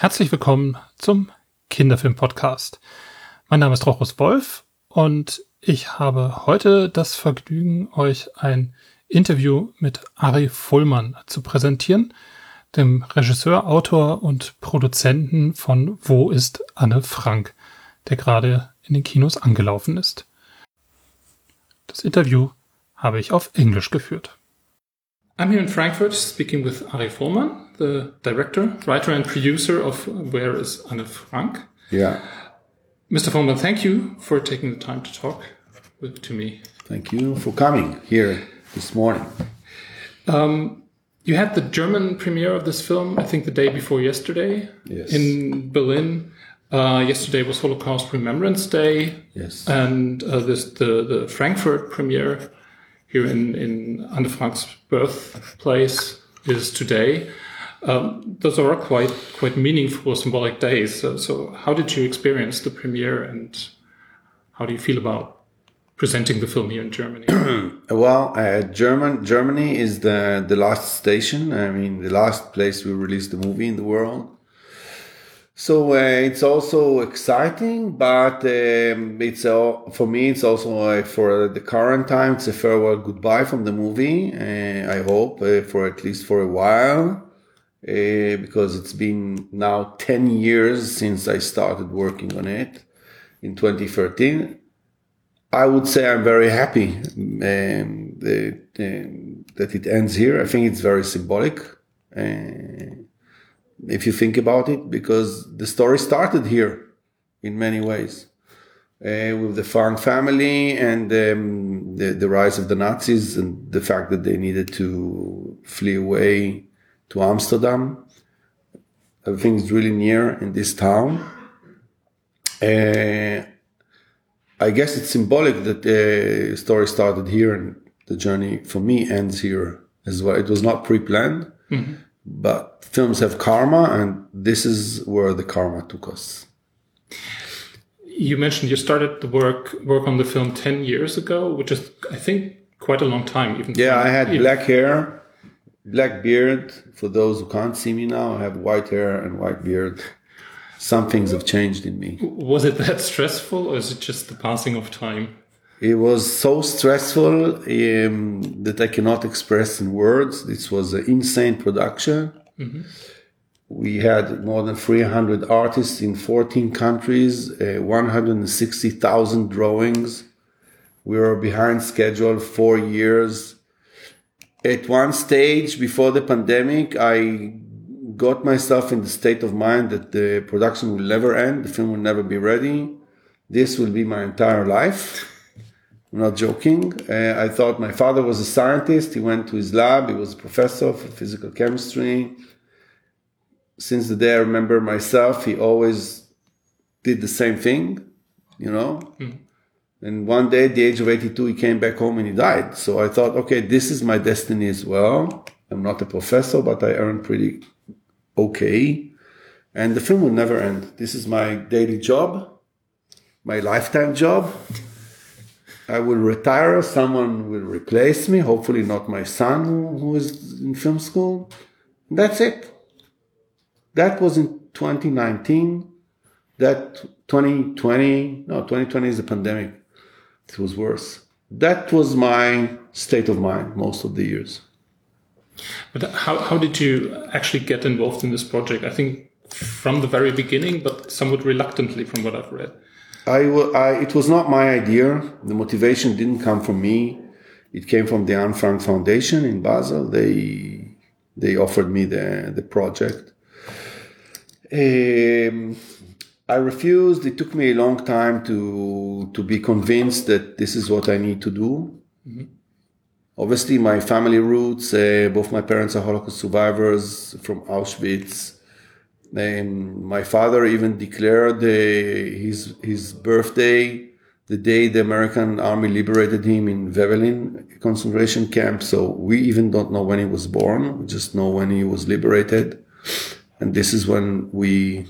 Herzlich willkommen zum Kinderfilm-Podcast. Mein Name ist Rochus Wolf und ich habe heute das Vergnügen, euch ein Interview mit Ari Fullmann zu präsentieren, dem Regisseur, Autor und Produzenten von Wo ist Anne Frank, der gerade in den Kinos angelaufen ist. Das Interview habe ich auf Englisch geführt. I'm here in Frankfurt speaking with Ari Folman, the director, writer, and producer of Where is Anne Frank? Yeah. Mr. Folman, thank you for taking the time to talk with, to me. Thank you for coming here this morning. Um, you had the German premiere of this film, I think, the day before yesterday Yes. in Berlin. Uh, yesterday was Holocaust Remembrance Day. Yes. And uh, this the the Frankfurt premiere here in in Anne Frank's birthplace is today. Um, those are quite quite meaningful, symbolic days. So, so, how did you experience the premiere, and how do you feel about presenting the film here in Germany? Well, uh, German Germany is the the last station. I mean, the last place we released the movie in the world. So uh, it's also exciting, but um, it's uh, for me. It's also uh, for the current time. It's a farewell goodbye from the movie. Uh, I hope uh, for at least for a while, uh, because it's been now ten years since I started working on it in 2013. I would say I'm very happy um, um, that it ends here. I think it's very symbolic. Uh, if you think about it, because the story started here in many ways. Uh, with the Frank family and um, the, the rise of the Nazis and the fact that they needed to flee away to Amsterdam. Everything is really near in this town. Uh, I guess it's symbolic that the story started here and the journey for me ends here as well. It was not pre-planned, but films have karma, and this is where the karma took us. you mentioned you started the work work on the film ten years ago, which is I think quite a long time. Even Yeah, I had even- black hair, black beard. For those who can't see me now, I have white hair and white beard. Some things have changed in me. Was it that stressful, or is it just the passing of time? It was so stressful um, that I cannot express in words. This was an insane production. We had more than 300 artists in 14 countries, uh, 160,000 drawings. We were behind schedule four years. At one stage before the pandemic, I got myself in the state of mind that the production will never end, the film will never be ready. This will be my entire life. I'm not joking. Uh, I thought my father was a scientist. He went to his lab. He was a professor of physical chemistry. Since the day I remember myself, he always did the same thing, you know. And one day, at the age of 82, he came back home and he died. So I thought, okay, this is my destiny as well. I'm not a professor, but I earn pretty okay. And the film will never end. This is my daily job, my lifetime job. I will retire. Someone will replace me. Hopefully, not my son who, is in film school. That's it. That was in 2019. That 2020, no, 2020 is a pandemic. It was worse. That was my state of mind most of the years. But how how did you actually get involved in this project? I think from the very beginning, but somewhat reluctantly, from what I've read. I, I, it was not my idea. The motivation didn't come from me. It came from the Anne Frank Foundation in Basel. They, they offered me the, the project. Um, I refused. It took me a long time to, to be convinced that this is what I need to do. Obviously, my family roots, uh, both my parents are Holocaust survivors from Auschwitz. And my father even declared his his birthday the day the American army liberated him in Wöbbelin concentration camp. So we even don't know when he was born. We just know when he was liberated. And this is when we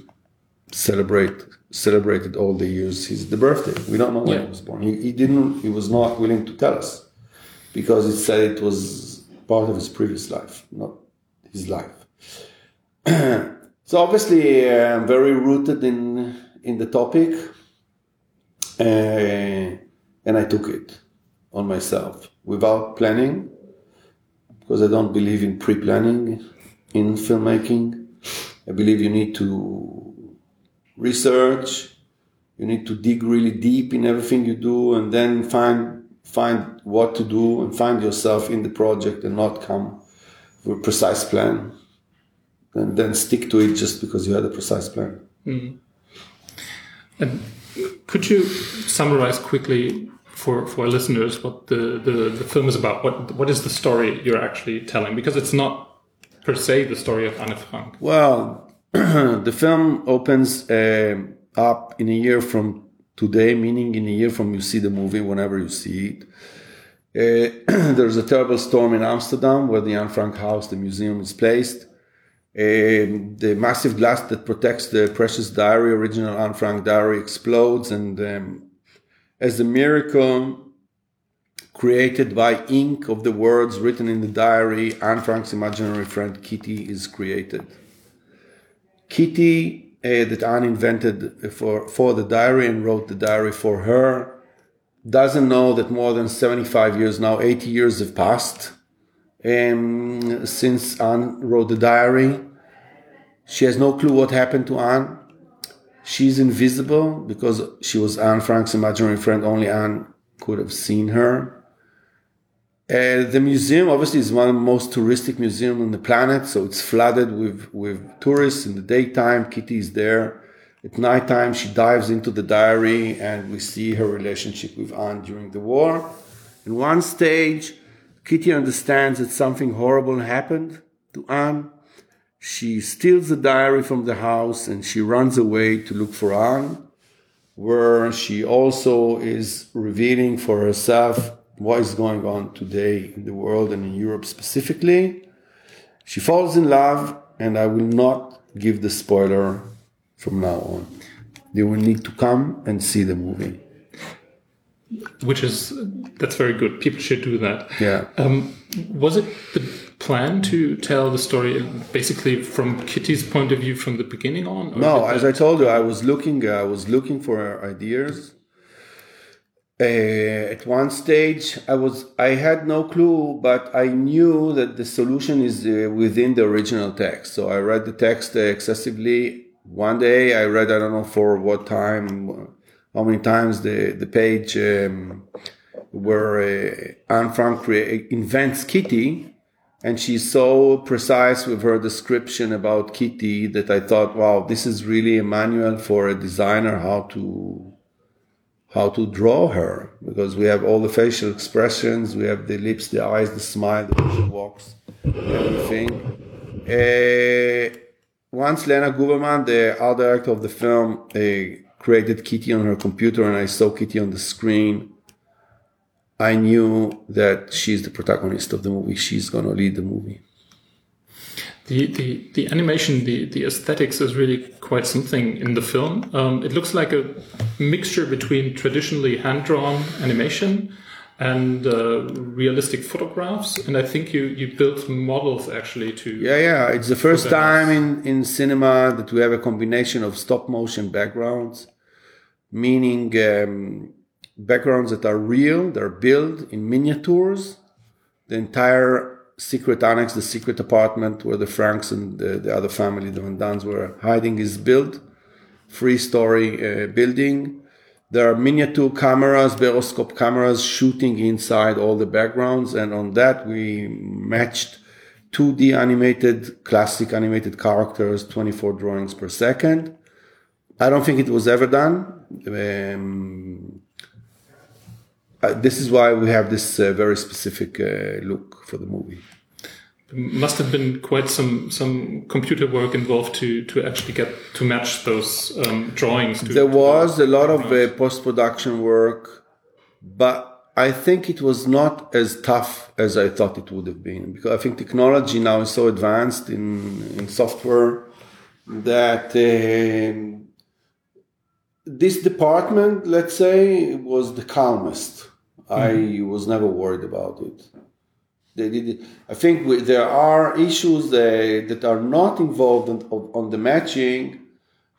celebrate celebrated all the years his the birthday. We don't know when Yeah. he was born. He, he didn't. He was not willing to tell us because he said it was part of his previous life, not his life. So obviously, uh, I'm very rooted in in the topic, uh, and I took it on myself without planning, because I don't believe in pre-planning in filmmaking. I believe you need to research, you need to dig really deep in everything you do, and then find find what to do and find yourself in the project and not come with a precise plan and then stick to it just because you had a precise plan. Mm. And could you summarize quickly for, for listeners what the, the, the film is about? What what is the story you're actually telling? Because it's not per se the story of Anne Frank. Well, the film opens uh, up in a year from today, meaning in a year from you see the movie, whenever you see it. Uh, there's a terrible storm in Amsterdam where the Anne Frank house, the museum, is placed. Uh, the massive glass that protects the precious diary, original Anne Frank diary, explodes, and um, as a miracle created by ink of the words written in the diary, Anne Frank's imaginary friend Kitty is created. Kitty uh, that Anne invented for, for the diary and wrote the diary for her doesn't know that more than 75 years now, 80 years have passed um, since Anne wrote the diary. She has no clue what happened to Anne. She's invisible because she was Anne Frank's imaginary friend. Only Anne could have seen her. Uh, the museum obviously is one of the most touristic museums on the planet, so it's flooded with, with tourists in the daytime. Kitty is there. At nighttime, she dives into the diary and we see her relationship with Anne during the war. In one stage, Kitty understands that something horrible happened to Anne. She steals the diary from the house and she runs away to look for Anne, where she also is revealing for herself what is going on today in the world and in Europe specifically. She falls in love, and I will not give the spoiler from now on. They will need to come and see the movie. Which is that's very good. People should do that. Yeah. Um, was it the plan to tell the story basically from Kitty's point of view from the beginning on? No, as I told you, I was looking. I was looking for ideas uh, at one stage i was i had no clue but i knew that the solution is uh, within the original text so i read the text uh, excessively one day i read i don't know for what time how many times the the page um, where uh, anne frank invents kitty and she's so precise with her description about kitty that i thought wow this is really a manual for a designer how to how to draw her because we have all the facial expressions, we have the lips, the eyes, the smile, the way she walks, everything. Uh, once Lena Guberman, the art director of the film, uh, created Kitty on her computer and I saw Kitty on the screen, I knew that she's the protagonist of the movie. She's going to lead the movie the, the, the animation, the, the aesthetics is really quite something in the film. Um, it looks like a mixture between traditionally hand drawn animation and uh, realistic photographs. And I think you, you built models actually to. Yeah, yeah. It's the first time in, in cinema that we have a combination of stop motion backgrounds, meaning um, backgrounds that are real, they're built in miniatures. The entire secret annex, the secret apartment where the Franks and the, the other family, the Van Daans, were hiding, is built. Three story uh, building. There are miniature cameras, borescope cameras shooting inside all the backgrounds. And on that, we matched 2D animated, classic animated characters, 24 drawings per second. I don't think it was ever done. Um, uh, this is why we have this uh, very specific uh, look for the movie. Must have been quite some some computer work involved to to actually get to match those um, drawings. To, there was a lot of uh, post production work, but I think it was not as tough as I thought it would have been because I think technology now is so advanced in in software that. Uh, this department, let's say, was the calmest I mm-hmm. was never worried about it. They did. I think we, there are issues that, that are not involved on, on the matching,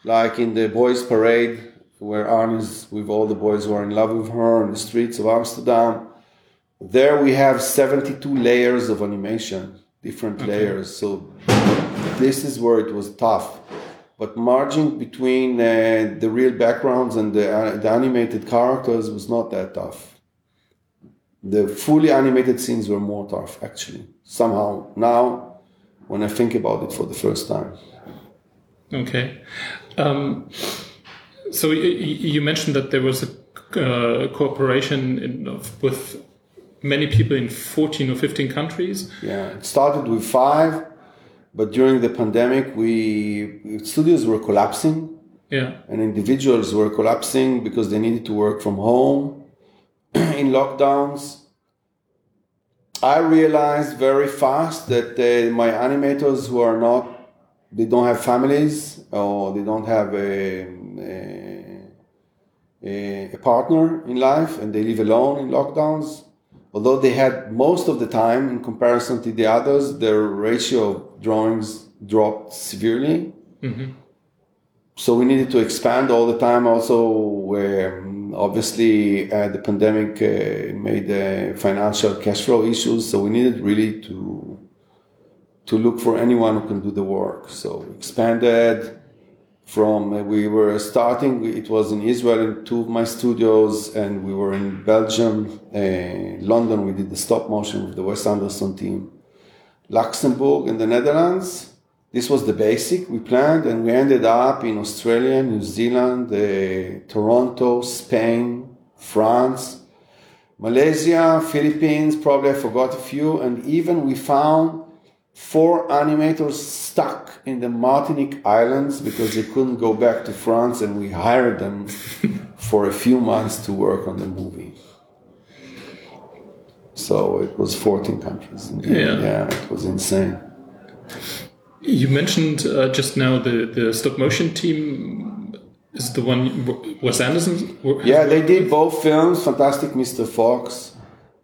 like in the boys' parade, where Anne is with all the boys who are in love with her in the streets of Amsterdam. There we have 72 layers of animation, different okay. layers. So this is where it was tough. But merging between uh, the real backgrounds and the, uh, the animated characters was not that tough the fully animated scenes were more tough actually. Somehow now when i think about it for the first time. Okay. Um, so you mentioned that there was a uh, cooperation in, with many people in 14 or 15 countries. Yeah it started with five but during the pandemic we studios were collapsing. Yeah. And individuals were collapsing because they needed to work from home in lockdowns, I realized very fast that uh, my animators who are not, they don't have families or they don't have a, a, a partner in life and they live alone in lockdowns. Although they had most of the time in comparison to the others, their ratio of drawings dropped severely. Mm-hmm. So we needed to expand all the time also where obviously, uh, the pandemic uh, made financial cash flow issues, so we needed really to to look for anyone who can do the work. So we expanded from uh, we were starting. It was in Israel in two of my studios, and we were in Belgium, London. We did the stop motion with the Wes Anderson team, Luxembourg, in the Netherlands this was the basic we planned, and we ended up in Australia, New Zealand, uh, Toronto, Spain, France, Malaysia, Philippines. Probably I forgot a few, and even we found four animators stuck in the Martinique Islands because they couldn't go back to France, and we hired them for a few months to work on the movie. So it was 14 countries. Yeah. yeah, it was insane. You mentioned uh, just now the, the stop motion team is the one Wes Anderson. Yeah, they did both films, Fantastic Mr. Fox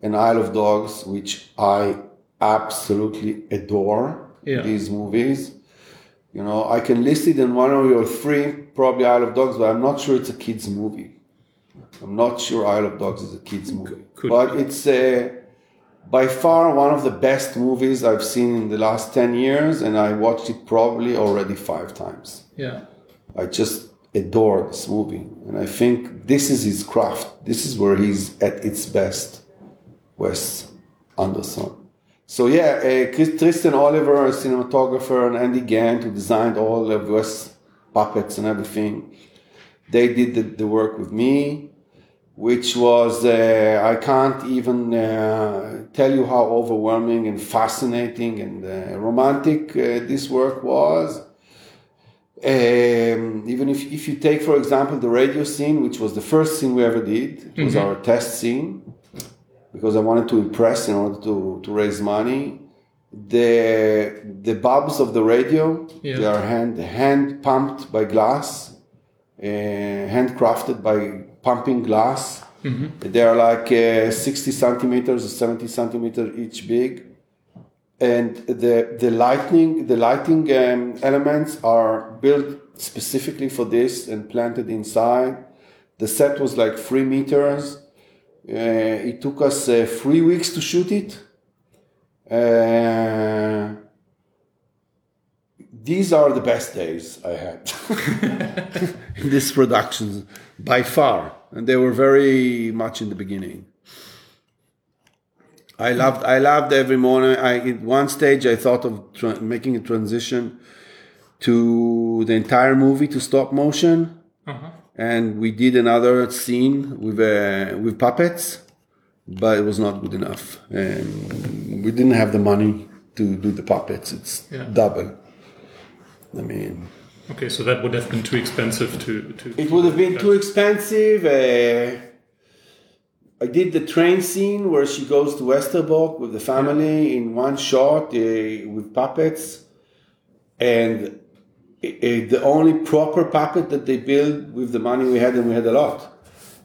and Isle of Dogs, which I absolutely adore. Yeah. These movies, you know, I can list it in one or three, probably Isle of Dogs, but I'm not sure it's a kids movie. I'm not sure Isle of Dogs is a kids movie, Could but it's a by far one of the best movies I've seen in the last 10 years, and I watched it probably already five times. Yeah. I just adore this movie. And I think this is his craft. This is where he's at its best, Wes Anderson. So, yeah, uh, Tristan Oliver, a cinematographer, and Andy Gent, who designed all of Wes puppets and everything, they did the, the work with me which was uh, I can't even uh, tell you how overwhelming and fascinating and uh, romantic uh, this work was. Um, even if, if you take, for example, the radio scene, which was the first scene we ever did, it was mm-hmm. our test scene because I wanted to impress in order to, to raise money. The the bulbs of the radio they are hand hand pumped by glass, handcrafted by pumping glass. Mm-hmm. They are like uh, 60 centimeters or 70 centimeters each big. And the, the lighting, the lighting um, elements are built specifically for this and planted inside. The set was like three meters. Uh, it took us uh, three weeks to shoot it. Uh, these are the best days I had in this production by far and they were very much in the beginning. I loved I loved every morning. I at one stage I thought of tra- making a transition to the entire movie to stop motion, uh-huh. and we did another scene with uh, with puppets, but it was not good enough, and we didn't have the money to do the puppets. It's yeah. double. I mean, Okay, so that would have been too expensive to. to it would have been that. too expensive. Uh, I did the train scene where she goes to Westerbork with the family yeah. in one shot uh, with puppets, and uh, the only proper puppet that they built with the money we had, and we had a lot,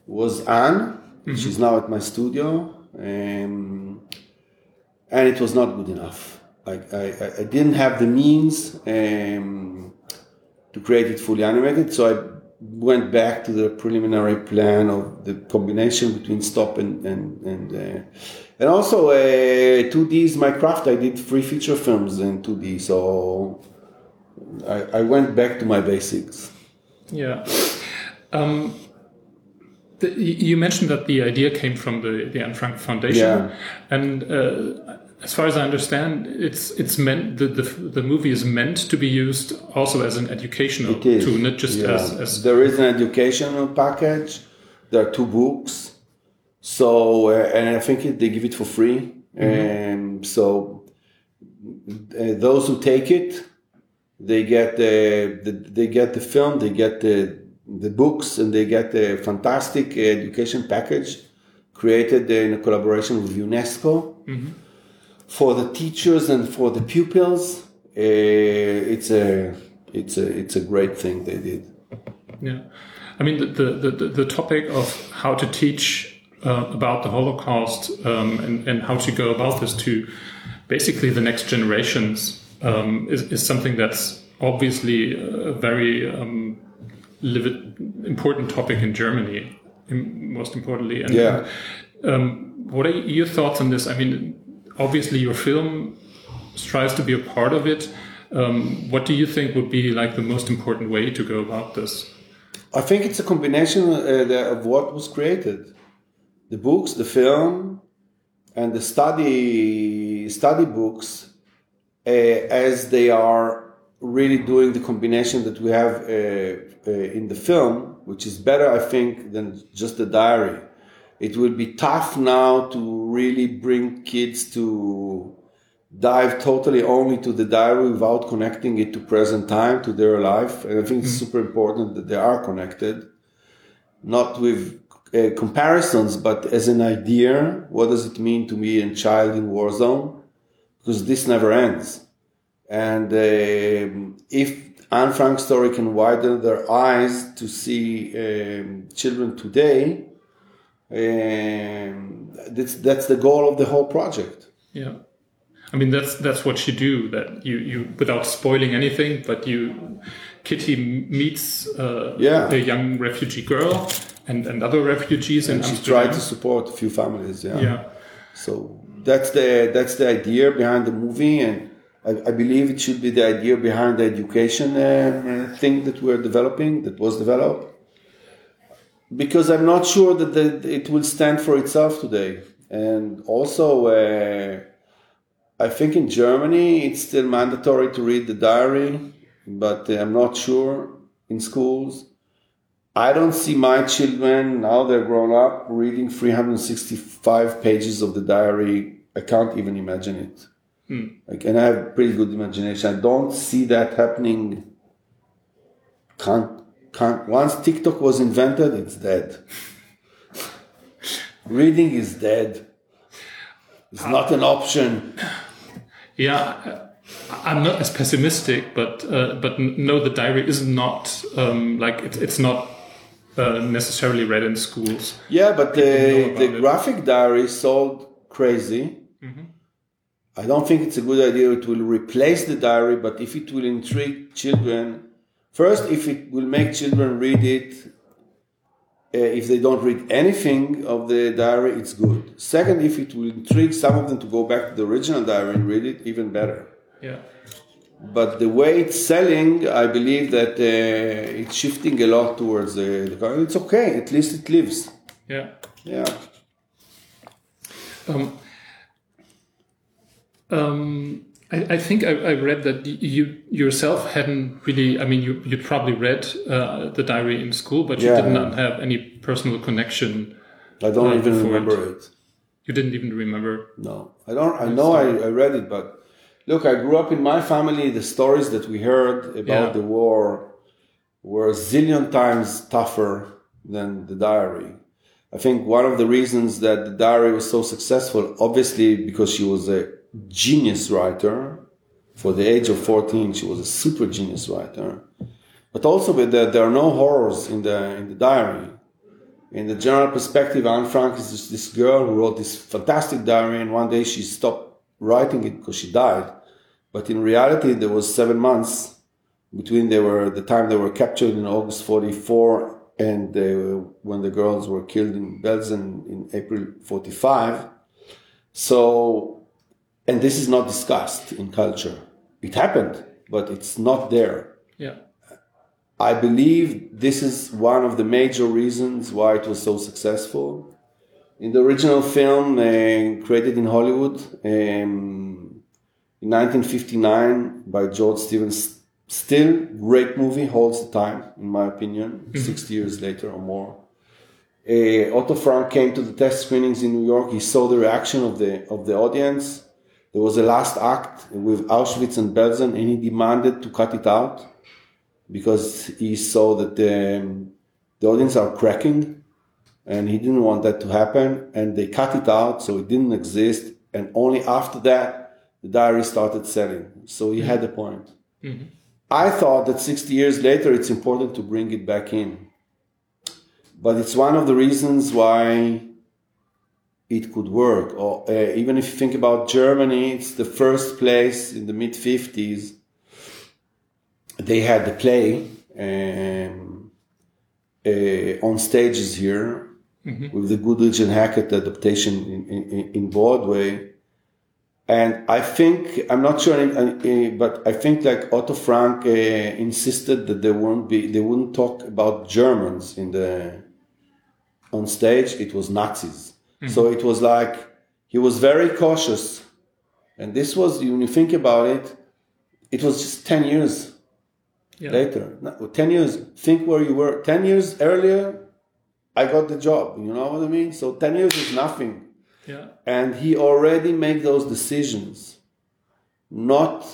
was Anne. Mm-hmm. She's now at my studio. Um, and it was not good enough. I, I, I didn't have the means um, to create it fully animated, so I went back to the preliminary plan of the combination between stop and and and, uh, and also uh, 2D is my craft. I did three feature films in 2D, so I, I went back to my basics. Yeah. Um, the, you mentioned that the idea came from the the Anne Frank Foundation, Yeah. and uh, as far as I understand, it's it's meant the, the the movie is meant to be used also as an educational tool, not just Yeah. as, as there is an educational package. There are two books. So uh, and I think it, they give it for free. And so uh, those who take it, they get the, the they get the film, they get the the books, and they get the fantastic education package created in a collaboration with UNESCO for the teachers and for the pupils. Uh, it's a it's a it's a great thing they did. Yeah, I mean the the the, the topic of how to teach uh, about the Holocaust um, and and how to go about this to basically the next generations um, is is something that's obviously a very um, livid, important topic in Germany, most importantly. And Yeah. um, what are your thoughts on this? I mean, obviously your film strives to be a part of it. Um, what do you think would be like the most important way to go about this? I think it's a combination uh, of what was created, the books, the film, and the study study books, uh, as they are really doing the combination that we have uh, uh, in the film, which is better, I think, than just the diary. It will be tough now to really bring kids to dive totally only to the diary without connecting it to present time, to their life. And I think it's super important that they are connected, not with uh, comparisons, but as an idea. What does it mean to be a child in war zone? Because this never ends. And um, if Anne Frank's story can widen their eyes to see um, children today, um, that's, that's the goal of the whole project. Yeah. I mean that's that's what you do. That you you without spoiling anything, but you Kitty meets uh, Yeah. a young refugee girl and, and other refugees and She Amsterdam. tried to support a few families. Yeah. yeah. So that's the that's the idea behind the movie, and I, I believe it should be the idea behind the education uh, thing that we're developing, that was developed. Because I'm not sure that the, it will stand for itself today, and also. Uh, I think in Germany it's still mandatory to read the diary, but uh, I'm not sure in schools. I don't see my children now they're grown up reading 365 pages of the diary. I can't even imagine it. Like, and I have pretty good imagination. I don't see that happening. Can't. Once TikTok was invented, it's dead. Reading is dead. It's not an option. Yeah, I'm not as pessimistic, but uh, but no, the diary is not um, like it, it's not uh, necessarily read in schools. Yeah, but the, the it. graphic diary sold crazy. I don't think it's a good idea. It will replace the diary, but if it will intrigue children, first, if it will make children read it, uh, if they don't read anything of the diary, it's good. Second, if it will intrigue some of them to go back to the original diary and read it, even better. Yeah, But the way it's selling, I believe that uh, it's shifting a lot towards the, the. It's okay. At least it lives. yeah. Yeah. Um, um, I, I think I, I read that you yourself hadn't really. I mean, you you probably read uh, the diary in school, but you Yeah. did not have any personal connection. I don't Uh, even remember it. You didn't even remember. No, I don't. I know I, I read it, but look, I grew up in my family. The stories that we heard about Yeah. the war were a zillion times tougher than the diary. I think one of the reasons that the diary was so successful, obviously, because she was a genius writer. For the age of 14, she was a super genius writer. But also, that there, there are no horrors in the in the diary in the general perspective, Anne Frank is this, this girl who wrote this fantastic diary, and one day she stopped writing it because she died. But in reality, there was seven months between they were the time they were captured in August 44 and uh, when the girls were killed in Belsen in April 45. So, and this is not discussed in culture. It happened, but it's not there. Yeah. I believe this is one of the major reasons why it was so successful. In the original film uh, created in Hollywood um, in 1959 by George Stevens, still great movie, holds the time, in my opinion, mm-hmm. 60 years later or more. Uh, Otto Frank came to the test screenings in New York. He saw the reaction of the of the audience. There was a last act with Auschwitz and Belsen, and he demanded to cut it out because he saw that the, the audience are cracking and he didn't want that to happen and they cut it out so it didn't exist and only after that the diary started selling so he mm-hmm. had a point mm-hmm. i thought that 60 years later it's important to bring it back in but it's one of the reasons why it could work or uh, even if you think about germany it's the first place in the mid 50s they had the play um, uh, on stages here mm-hmm. with the Goodrich and Hackett adaptation in, in, in, Broadway. And I think, I'm not sure, uh, but I think like Otto Frank uh, insisted that there won't be, they wouldn't talk about Germans in the, on stage. It was Nazis. Mm-hmm. So it was like, he was very cautious. And this was, when you think about it, it was just 10 years yeah. later. 10 years, think where you were. 10 years earlier, I got the job. You know what I mean? So 10 years is nothing. Yeah. And he already made those decisions not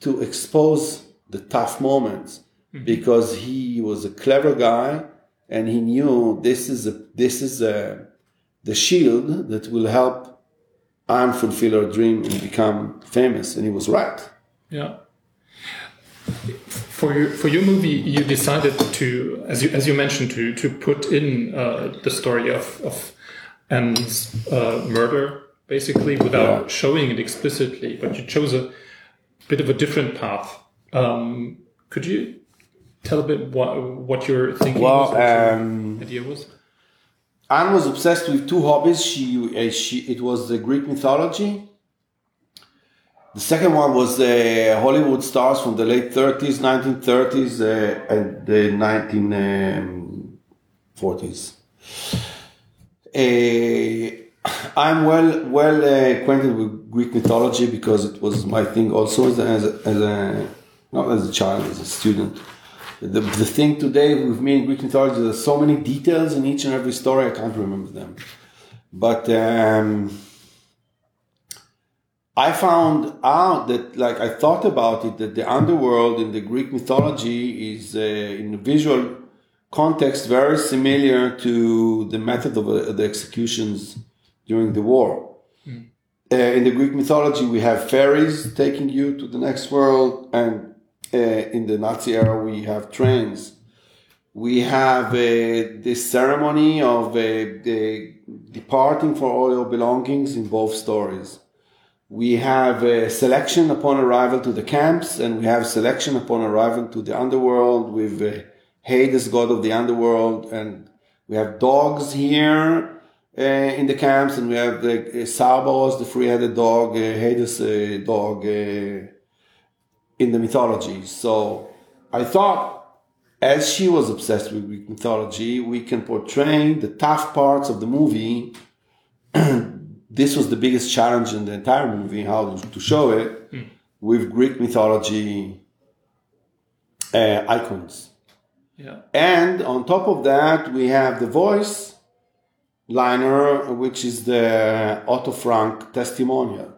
to expose the tough moments mm-hmm. because he was a clever guy and he knew this is a, this is a, the shield that will help Anne fulfill her dream and become famous. And he was right. Yeah for your for your movie, you decided to, as you as you mentioned, to to put in uh, the story of of Anne's uh, murder, basically without yeah. showing it explicitly, but you chose a bit of a different path. Um, could you tell a bit what what your thinking well, was? Um, idea was. Anne was obsessed with two hobbies. She, uh, she it was the Greek mythology the second one was uh, Hollywood stars from the late 30s, 1930s, uh, and the 1940s. Uh, I'm well well uh, acquainted with Greek mythology because it was my thing also as a, as a not as a child, as a student. The, the thing today with me in Greek mythology, there's so many details in each and every story, I can't remember them. But um, I found out that, like, I thought about it, that the underworld in the Greek mythology is, uh, in visual context, very similar to the method of uh, the executions during the war. Mm. Uh, in the Greek mythology, we have fairies taking you to the next world, and uh, in the Nazi era, we have trains. We have uh, this ceremony of uh, departing for all your belongings in both stories we have a selection upon arrival to the camps, and we have selection upon arrival to the underworld with uh, Hades, god of the underworld, and we have dogs here uh, in the camps, and we have the uh, the three-headed dog, uh, Hades uh, dog uh, in the mythology. So I thought, as she was obsessed with Greek mythology, we can portray the tough parts of the movie this was the biggest challenge in the entire movie, how to show it mm. with Greek mythology uh, icons. Yeah. And on top of that, we have the voice liner, which is the Otto Frank testimonial.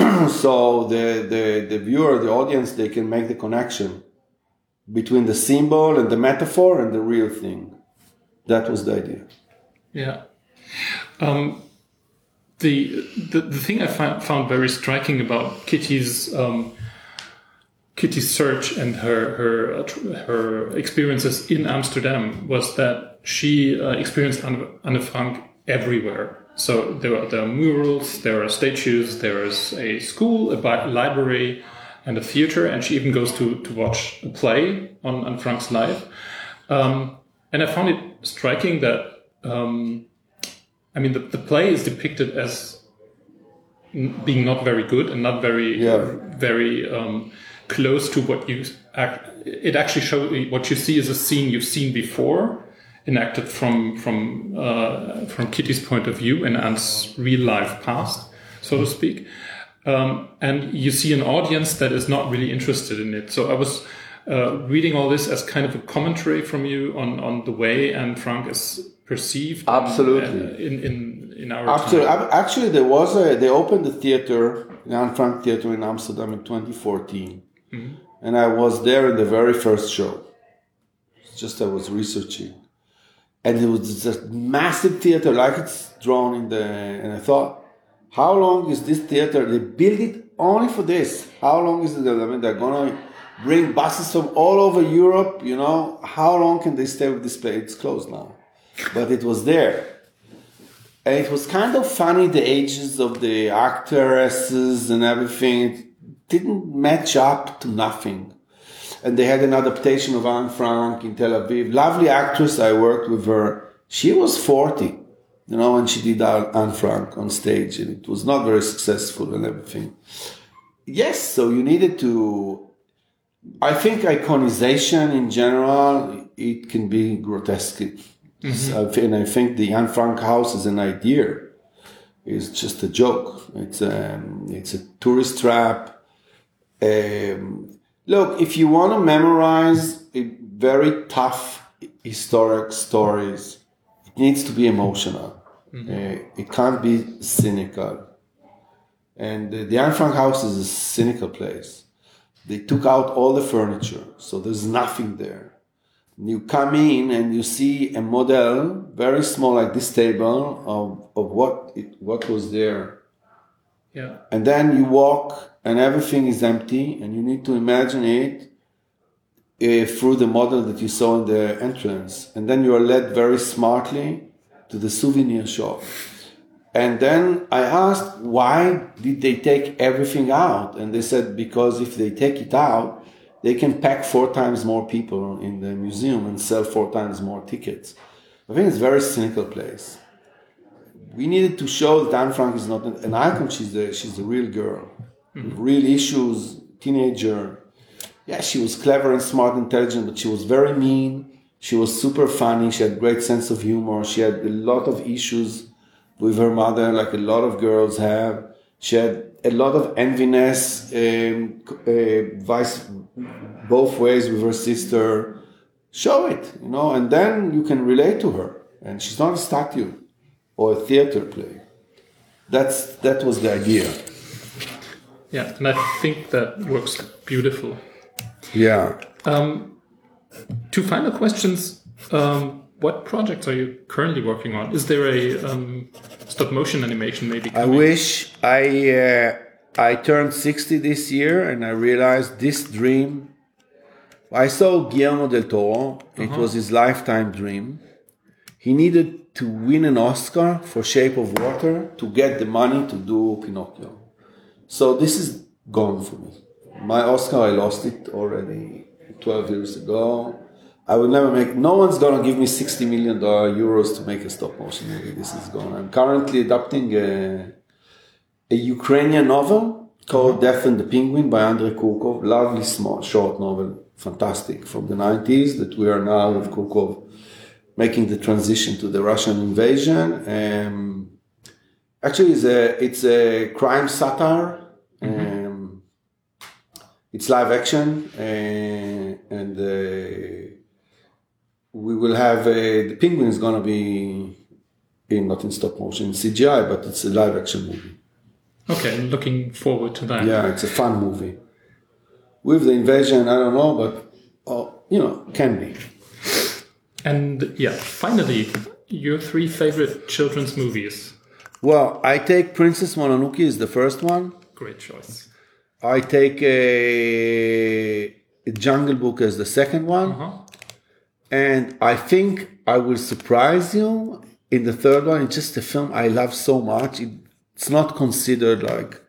so the, the, the viewer, the audience, they can make the connection between the symbol and the metaphor and the real thing. That was the idea. Yeah. Um, the, the, the thing I found, found very striking about Kitty's um, Kitty's search and her her her experiences in Amsterdam was that she uh, experienced Anne, Anne Frank everywhere. So there are, there are murals, there are statues, there is a school, a bi- library, and a theater, and she even goes to, to watch a play on, on Frank's life. Um, and I found it striking that, um, I mean, the, the play is depicted as n- being not very good and not very, Yeah. very um, close to what you act. It actually shows what you see is a scene you've seen before, enacted from from uh, from Kitty's point of view in Anne's real life past, so to speak. Um, and you see an audience that is not really interested in it. So I was uh, reading all this as kind of a commentary from you on on the way Anne Frank is perceived. Absolutely. in in in our After, time. actually, there was a, they opened the theater, the Anne Frank Theater in Amsterdam in 2014. And I was there in the very first show. It's just I was researching. And it was just massive theater, like it's drawn in the, and I thought, how long is this theater? They build it only for this. How long is it? I mean, they're gonna bring buses from all over Europe, you know. How long can they stay with this place? It's closed now. But it was there. And it was kind of funny the ages of the actresses and everything. It didn't match up to nothing. And they had an adaptation of Anne Frank in Tel Aviv. Lovely actress, I worked with her. She was 40, you know, when she did Anne Frank on stage, and it was not very successful and everything. Yes, so you needed to. I think iconization in general, it can be grotesque. And I think the Anne Frank house is an idea. It's just a joke. It's a, it's a tourist trap. Um, look, if you want to memorize a very tough historic stories, it needs to be emotional. Uh, it can't be cynical. And the Anne Frank house is a cynical place. They took out all the furniture, so there's nothing there. You come in and you see a model, very small, like this table, of, of what it, what was there yeah. and then you walk and everything is empty and you need to imagine it uh, through the model that you saw in the entrance. And then you are led very smartly to the souvenir shop. And then i asked why did they take everything out? And they said because if they take it out they can pack four times more people in the museum and sell four times more tickets. I think it's a very cynical place. We needed to show that Anne Frank is not an, icon. She's the she's the real girl, with real issues. Teenager. Yeah, she was clever and smart, intelligent, but she was very mean. She was super funny. She had great sense of humor. She had a lot of issues with her mother, like a lot of girls have. She had a lot of enviness, um, uh, vice both ways with her sister. Show it, you know, and then you can relate to her. And she's not a statue or a theater play. That's that was the idea. Yeah, and I think that works beautiful. Yeah. Um, two final questions. Um, what projects are you currently working on? Is there a um, stop motion animation maybe? I wish I uh, I turned 60 this year and I realized this dream. I saw Guillermo del Toro. It was his lifetime dream. He needed to win an Oscar for Shape of Water to get the money to do Pinocchio. So this is gone for me. My Oscar, I lost it already 12 years ago. I will never make, no one's gonna give me 60 million euros to make a stop motion movie. This is gone. I'm currently adapting a, a Ukrainian novel called Death and the Penguin by Andrei Kurkov. Lovely small short novel, fantastic from the 90s that we are now with Kurkov making the transition to the Russian invasion. Um, actually, it's a it's a crime satire. It's live action, uh, and uh, we will have uh, the penguin is going to be in not in stop motion in CGI, but it's a live action movie. Okay, looking forward to that. Yeah, it's a fun movie. With the invasion, I don't know, but oh, you know, can be. And yeah, finally, your three favorite children's movies. Well, I take Princess Mononoke is the first one. Great choice. I take a, a Jungle Book as the second one. Uh-huh. And I think I will surprise you. in the third one, it's just a film I love so much. It, it's not considered like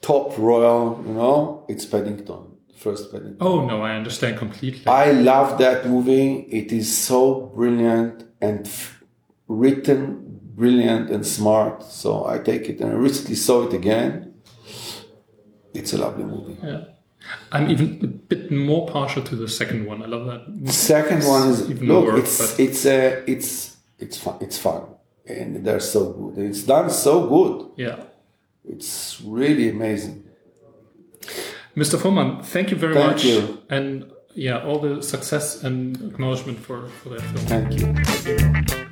top royal, you know. It's Paddington, first Paddington. Oh no, I understand completely. I love that movie. It is so brilliant and f- written brilliant and smart. So I take it, and I recently saw it again. It's a lovely movie. Yeah. I'm even a bit more partial to the second one. I love that. The second one is even look, more, it's it's uh, it's it's fun. It's fun, and they're so good. It's done so good. Yeah. It's really amazing. Mr. Folman, thank you very Thank much. you. And yeah, all the success and acknowledgement for, for that film. Thank you.